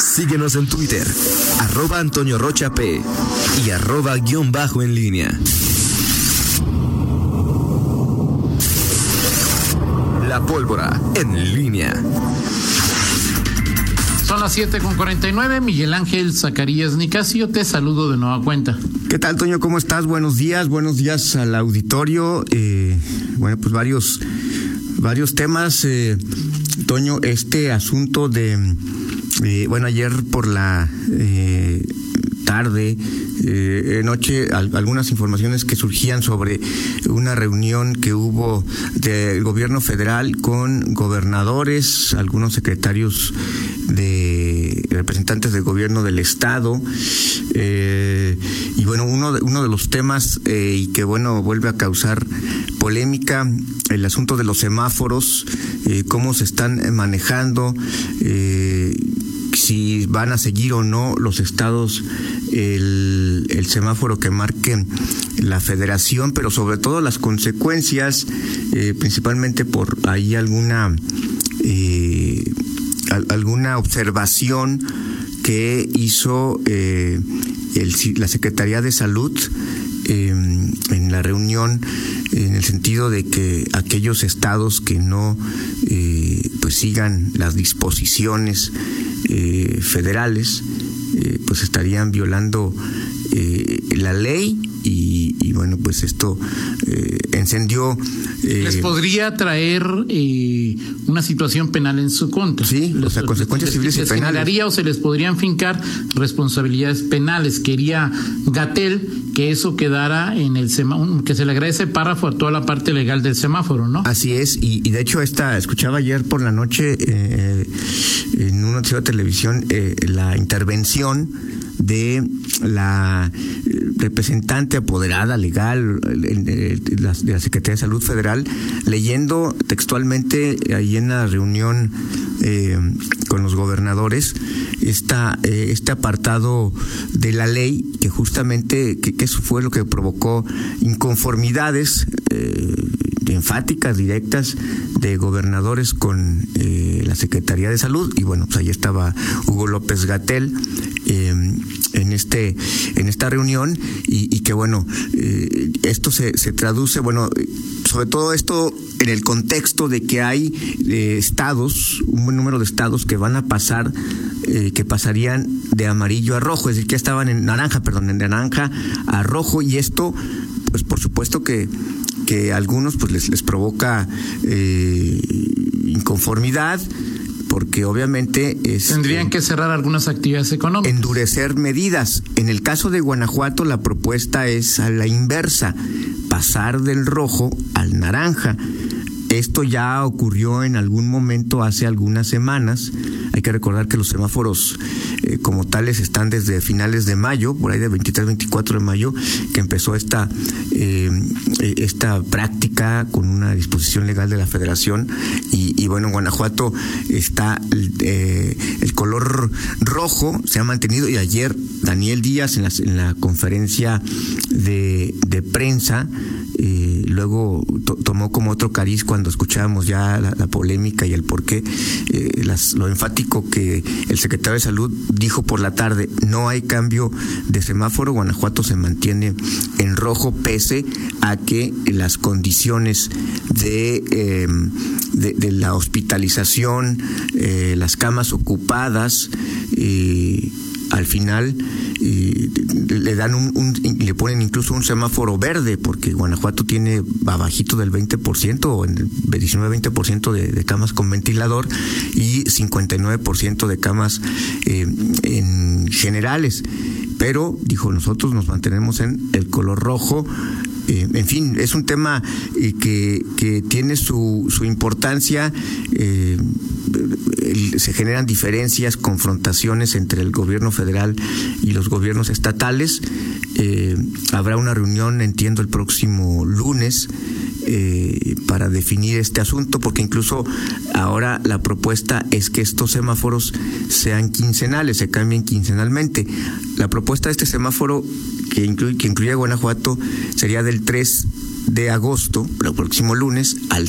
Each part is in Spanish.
Síguenos en Twitter, arroba Antonio Rocha P y arroba guion bajo en línea. La pólvora en línea. Son las 7 con 49. Miguel Ángel Zacarías Nicasio, te saludo de nueva cuenta. ¿Qué tal, Toño? ¿Cómo estás? Buenos días, buenos días al auditorio. Eh, bueno, pues varios, varios temas. Eh, Toño, este asunto de, eh, bueno, ayer por la eh, tarde, eh, noche, algunas informaciones que surgían sobre una reunión que hubo del gobierno federal con gobernadores, algunos secretarios de representantes del gobierno del estado eh, y bueno uno de, uno de los temas eh, y que bueno vuelve a causar polémica el asunto de los semáforos eh, cómo se están manejando si van a seguir o no los estados el, semáforo que marque la federación, pero sobre todo las consecuencias, eh, principalmente por ahí alguna eh, alguna observación que hizo eh, la Secretaría de Salud en la reunión en el sentido de que aquellos estados que no pues sigan las disposiciones federales pues estarían violando la ley y, bueno, pues esto eh, encendió. Eh, Les podría traer eh, una situación penal en su contra. Sí, o sea, consecuencias civiles y penales. o se les podrían fincar responsabilidades penales. Quería Gatel que eso quedara en el semáforo, que se le agradece párrafo a toda la parte legal del semáforo, ¿no? Así es, y, de hecho esta, escuchaba ayer por la noche en un noticiero de televisión la intervención de la representante apoderada legal de la Secretaría de Salud Federal, leyendo textualmente ahí en la reunión eh, con los gobernadores esta, eh, este apartado de la ley que justamente que, eso fue lo que provocó inconformidades eh, enfáticas, directas de gobernadores con la Secretaría de Salud y bueno, pues ahí estaba Hugo López Gatel en este en esta reunión y, que bueno eh, esto se, se traduce bueno sobre todo esto en el contexto de que hay eh, estados un buen número de estados que van a pasar eh, que pasarían de amarillo a rojo es decir que estaban en naranja perdón en naranja a rojo y esto pues por supuesto que que a algunos pues les, les provoca inconformidad porque obviamente es, tendrían que cerrar algunas actividades económicas. Endurecer medidas. En el caso de Guanajuato la propuesta es a la inversa, pasar del rojo al naranja. Esto ya ocurrió en algún momento hace algunas semanas. Hay que recordar que los semáforos eh, como tales están desde finales de mayo, por ahí de 23-24 de mayo, que empezó esta, eh, esta práctica con una disposición legal de la federación. Y, bueno, en Guanajuato está eh, el color rojo, se ha mantenido. Y ayer Daniel Díaz en la, en la conferencia de prensa, luego tomó como otro cariz cuando escuchábamos ya la, polémica y el porqué, eh, lo enfático que el secretario de Salud dijo por la tarde, no hay cambio de semáforo, Guanajuato se mantiene en rojo pese a que las condiciones de, em, la hospitalización, eh, las camas ocupadas, eh, al final le dan un, le ponen incluso un semáforo verde porque Guanajuato tiene abajito del 20% o en el 19-20% de, de camas con ventilador y 59% de camas eh, en generales. Pero dijo nosotros nos mantenemos en el color rojo eh, en fin, es un tema eh, que, que, tiene su, su importancia. Eh, se generan diferencias, confrontaciones entre el gobierno federal y los gobiernos estatales. habrá una reunión, entiendo, el próximo lunes. para definir este asunto, porque incluso ahora la propuesta es que estos semáforos sean quincenales, se cambien quincenalmente. La propuesta de este semáforo que incluye, que incluye a Guanajuato sería del 3 de agosto, el próximo lunes, al,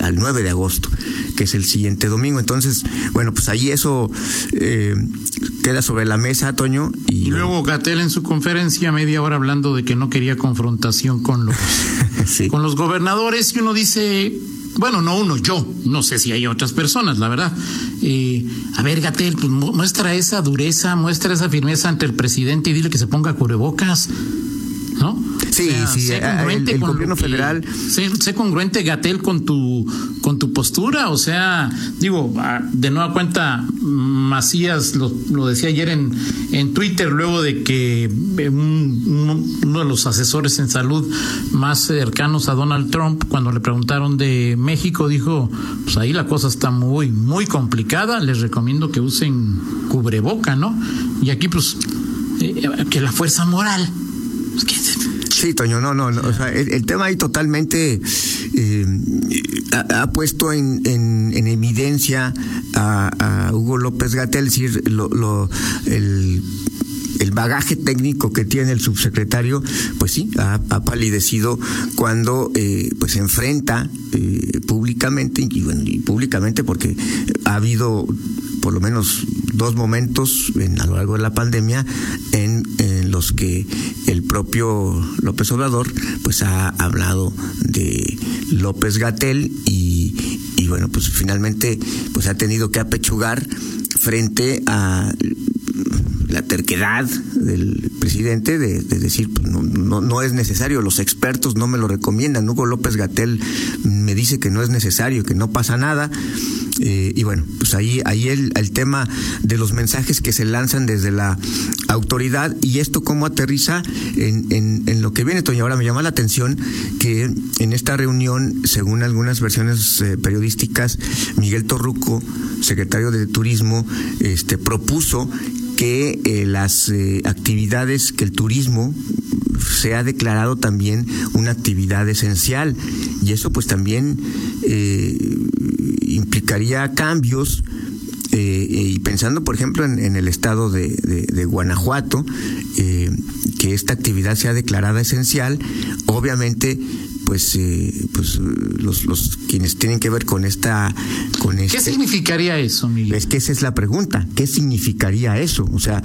al 9 de agosto, que es el siguiente domingo. Entonces, bueno, pues ahí eso eh, queda sobre la mesa, Toño. Y, y luego Gatel en su conferencia media hora hablando de que no quería confrontación con los, sí. con los gobernadores y uno dice, bueno, no uno, yo, no sé si hay otras personas, la verdad. Eh, a ver, Gatel, pues muestra esa dureza, muestra esa firmeza ante el presidente y dile que se ponga cubrebocas, ¿no? Sí, o sea, sí, sé congruente el, el gobierno federal. Sé, sé, congruente, Gatel, con tu, con tu postura. O sea, digo, de nueva cuenta, Macías lo, lo decía ayer en, en Twitter, luego de que un, uno de los asesores en salud más cercanos a Donald Trump, cuando le preguntaron de México, dijo: Pues ahí la cosa está muy, muy complicada. Les recomiendo que usen cubreboca, ¿no? Y aquí, pues, eh, que la fuerza moral. Pues, que, Sí, Toño, no, no, no. O sea, el, tema ahí totalmente eh, ha, puesto en, en, en evidencia a, Hugo López Gatel, decir, lo, lo, el el bagaje técnico que tiene el subsecretario, pues sí, ha, palidecido cuando eh, pues enfrenta eh, públicamente, y bueno, y públicamente porque ha habido por lo menos dos momentos en, a lo largo de la pandemia que el propio López Obrador pues ha hablado de López Gatel y, y bueno pues finalmente pues ha tenido que apechugar frente a la terquedad del presidente de, de decir pues no, no, no, es necesario, los expertos no me lo recomiendan, Hugo López Gatel me dice que no es necesario, que no pasa nada. Eh, y bueno, pues ahí, ahí el, el, tema de los mensajes que se lanzan desde la autoridad y esto cómo aterriza en, en, lo que viene, Toño. Ahora me llama la atención que en esta reunión, según algunas versiones eh, periodísticas, Miguel Torruco, secretario de Turismo, este, propuso que eh, las eh, actividades, que el turismo se ha declarado también una actividad esencial. Y eso pues también eh, implicaría cambios y pensando, por ejemplo, en, en el estado de, Guanajuato, que esta actividad sea declarada esencial, obviamente pues eh, pues los, los quienes tienen que ver con esta con ¿Qué este, significaría eso, Miguel? es que esa es la pregunta. Qué significaría eso o sea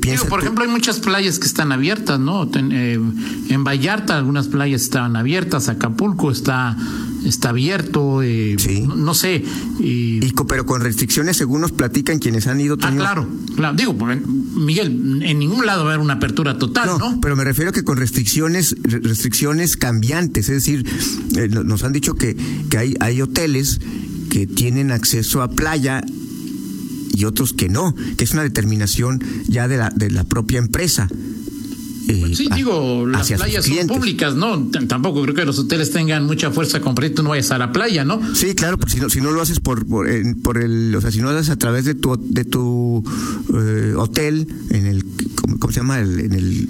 piensa Digo, por tú, ejemplo hay muchas playas que están abiertas no Ten, eh, en Vallarta algunas playas estaban abiertas Acapulco está está abierto eh, Sí. no, no sé y, pero con restricciones según nos platican quienes han ido ah Toño. claro claro digo por- Miguel en ningún lado va a haber una apertura total No, no, pero me refiero a que con restricciones, re- restricciones cambiantes, es decir, eh, no- nos han dicho que, que hay, hay hoteles que tienen acceso a playa y otros que no, que es una determinación ya de la, de la propia empresa. Eh, Sí, a- digo, las playas son públicas, ¿no? T- Tampoco creo que los hoteles tengan mucha fuerza con tú no vayas a la playa, ¿no? Sí, claro, pues si no, si no lo haces por, por, en- por el, o sea, si no lo haces a través de tu, de tu eh, hotel, en el, ¿cómo, cómo se llama? El, en el,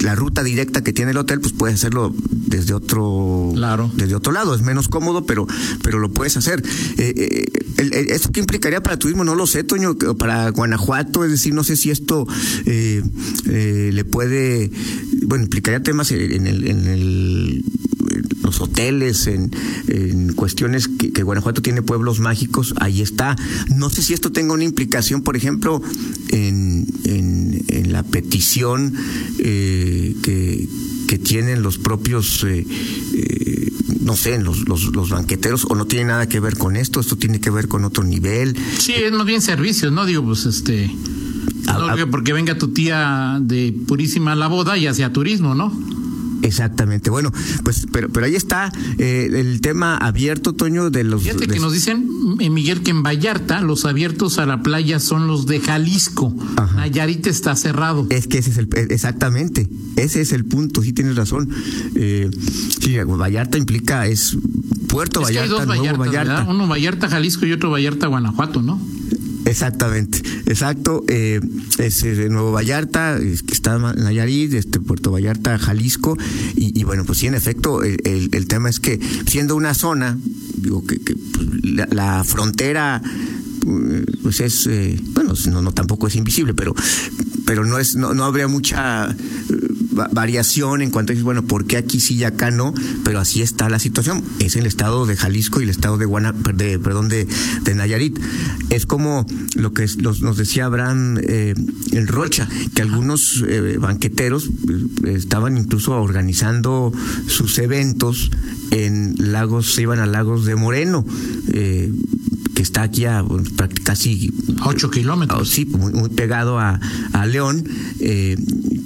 la ruta directa que tiene el hotel, pues puedes hacerlo desde otro, Claro. desde otro lado. Es menos cómodo, pero, pero lo puedes hacer. Eh, eh, el, el, ¿Esto qué implicaría para turismo? No lo sé, Toño, para Guanajuato, es decir, no sé si esto eh, eh, le puede, bueno, implicaría temas en el, en el en los hoteles, en, en cuestiones que, que, Guanajuato tiene pueblos mágicos, ahí está. No sé si esto tenga una implicación, por ejemplo, en, en, en la petición eh, que, que, tienen los propios, eh, eh, no sé, los, los, los, banqueteros, o no tiene nada que ver con esto, esto tiene que ver con otro nivel. Sí, es más bien servicios, ¿no? Digo, pues este... No, a, a, porque venga tu tía de Purísima a la boda y hacia turismo, ¿no? Exactamente. Bueno, pues, pero, pero ahí está eh, el tema abierto, Toño, de los. Fíjate que nos dicen, eh, Miguel, que en Vallarta los abiertos a la playa son los de Jalisco. Ajá. Nayarit está cerrado. Es que ese es el. Exactamente. Ese es el punto. Sí, tienes razón. Eh, sí, Vallarta implica. Es Puerto es Vallarta, que hay dos Nuevo Vallarta. Vallarta. Uno Vallarta, Jalisco y otro Vallarta, Guanajuato, ¿no? Exactamente, exacto. Eh, es eh, Nuevo Vallarta, que está en Nayarit, este Puerto Vallarta, Jalisco, y, bueno, pues sí, en efecto, el, tema es que siendo una zona, digo que, pues, la, frontera pues es eh, bueno no, no tampoco es invisible pero pero no es no, no habría mucha variación en cuanto a, bueno, ¿por qué aquí sí y acá no? Pero así está la situación. Es el estado de Jalisco y el estado de, Guana, de perdón, de, de Nayarit. Es como lo que nos decía Abraham eh, en Rocha, que algunos eh, banqueteros eh, estaban incluso organizando sus eventos en lagos, se iban a lagos de Moreno. Eh, que está aquí a casi... Ocho kilómetros. Oh, sí, muy, pegado a, a León. Eh,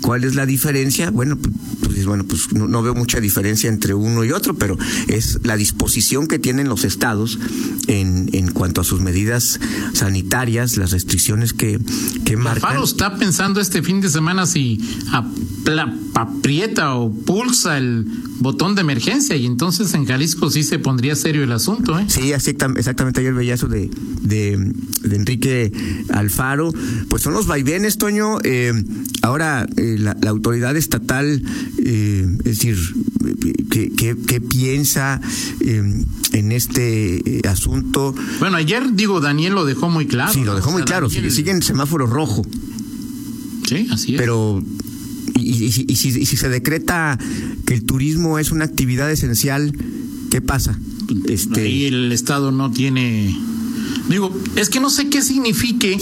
¿Cuál es la diferencia? Bueno, pues, bueno, pues no, veo mucha diferencia entre uno y otro, pero es la disposición que tienen los estados en, en cuanto a sus medidas sanitarias, las restricciones que, que marcan. Faro está pensando este fin de semana si aprieta o pulsa el botón de emergencia y entonces en Jalisco sí se pondría serio el asunto. ¿eh? Sí, exactamente. Ayer veía eso de, de, Enrique Alfaro. Pues son los vaivenes, Toño. Eh, ahora eh, la, autoridad estatal, eh, es decir, ¿qué, qué, piensa en este asunto? Bueno, ayer digo, Daniel lo dejó muy claro. Sí, lo dejó muy claro. Sigue Siguen semáforo rojo. Sí, así es. Pero y, y, si, y, si, se decreta que el turismo es una actividad esencial, ¿qué pasa? Este... Ahí el Estado no tiene... Digo, es que no sé qué signifique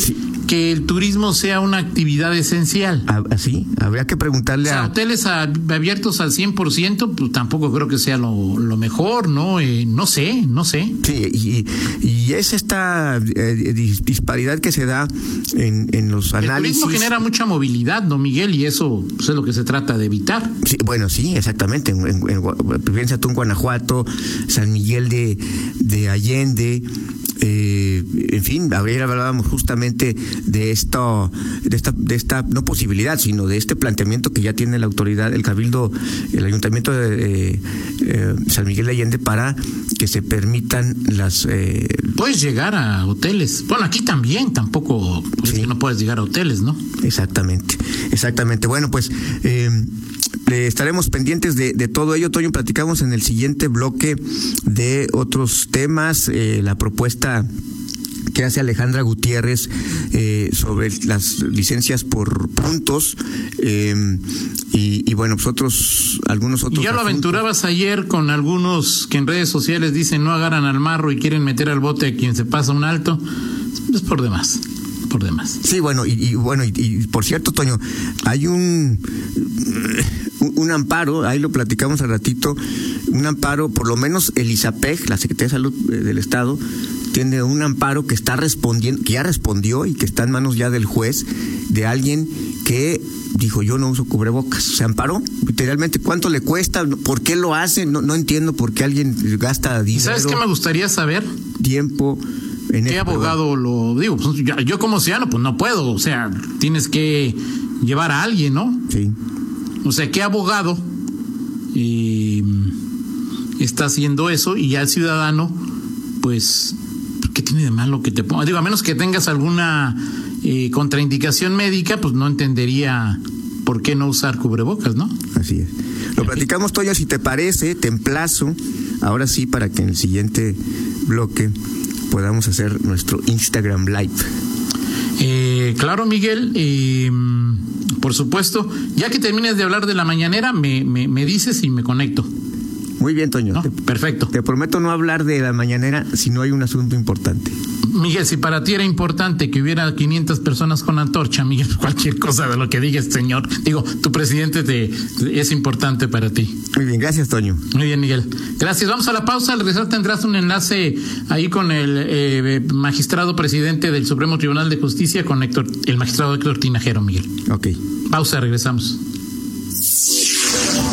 que el turismo sea una actividad esencial. Así, ah, habría que preguntarle o sea, a... hoteles abiertos al 100%, pues tampoco creo que sea lo, lo mejor, ¿no? Eh, no sé, no sé. Sí, y, y es esta eh, disparidad que se da en, en los análisis. El turismo genera mucha movilidad, ¿no, Miguel? Y eso pues, es lo que se trata de evitar. Sí, bueno, sí, exactamente. En, en, piensa tú en Guanajuato, San Miguel de, de Allende, en fin, ayer hablábamos justamente de esto, de esta, de esta no posibilidad, sino de este planteamiento que ya tiene la autoridad, el cabildo, el ayuntamiento de eh, San Miguel de Allende para que se permitan las. Eh, puedes llegar a hoteles. Bueno, aquí también, tampoco, pues, no puedes llegar a hoteles, ¿no? Exactamente, exactamente. Bueno, pues. Eh, estaremos pendientes de, de, todo ello. Toño, platicamos en el siguiente bloque de otros temas. Eh, la propuesta que hace Alejandra Gutiérrez eh, sobre las licencias por puntos eh, y, bueno, pues otros, algunos otros. Ya lo aventurabas ayer con algunos que en redes sociales dicen no agarran al marro y quieren meter al bote a quien se pasa un alto. Es por demás por demás. Sí, bueno, y, bueno, y, por cierto, Toño, hay un, un amparo, ahí lo platicamos al ratito, un amparo, por lo menos el ISAPEG, la Secretaría de Salud eh, del Estado, tiene un amparo que está respondiendo, que ya respondió y que está en manos ya del juez, de alguien que dijo yo no uso cubrebocas, se amparó, literalmente, ¿cuánto le cuesta? ¿Por qué lo hace? No, no entiendo por qué alguien gasta dinero. ¿Sabes qué me gustaría saber? Tiempo. En ¿Qué abogado lo digo? Pues, yo, como ciudadano, pues no puedo, o sea, tienes que llevar a alguien, ¿no? Sí. O sea, ¿qué abogado eh, está haciendo eso y ya el ciudadano, pues, ¿qué tiene de malo que te ponga? Digo, a menos que tengas alguna eh, contraindicación médica, pues no entendería por qué no usar cubrebocas, ¿no? Así es. Lo platicamos, Toya, si te parece, te emplazo, ahora sí, para que en el siguiente bloque podamos hacer nuestro Instagram Live. Eh, claro, Miguel. Eh, por supuesto. Ya que termines de hablar de la mañanera, me, me, me dices y me conecto. Muy bien, Toño. Perfecto. Te prometo no hablar de la mañanera si no hay un asunto importante. Miguel, si para ti era importante que hubiera 500 personas con antorcha, Miguel, cualquier cosa de lo que diga este señor, digo, tu presidente te, es importante para ti. Muy bien, gracias, Toño. Muy bien, Miguel. Gracias. Vamos a la pausa. Al regresar tendrás un enlace ahí con el eh, magistrado presidente del Supremo Tribunal de Justicia, con Héctor, el magistrado Héctor Tinajero, Miguel. Ok. Pausa, regresamos.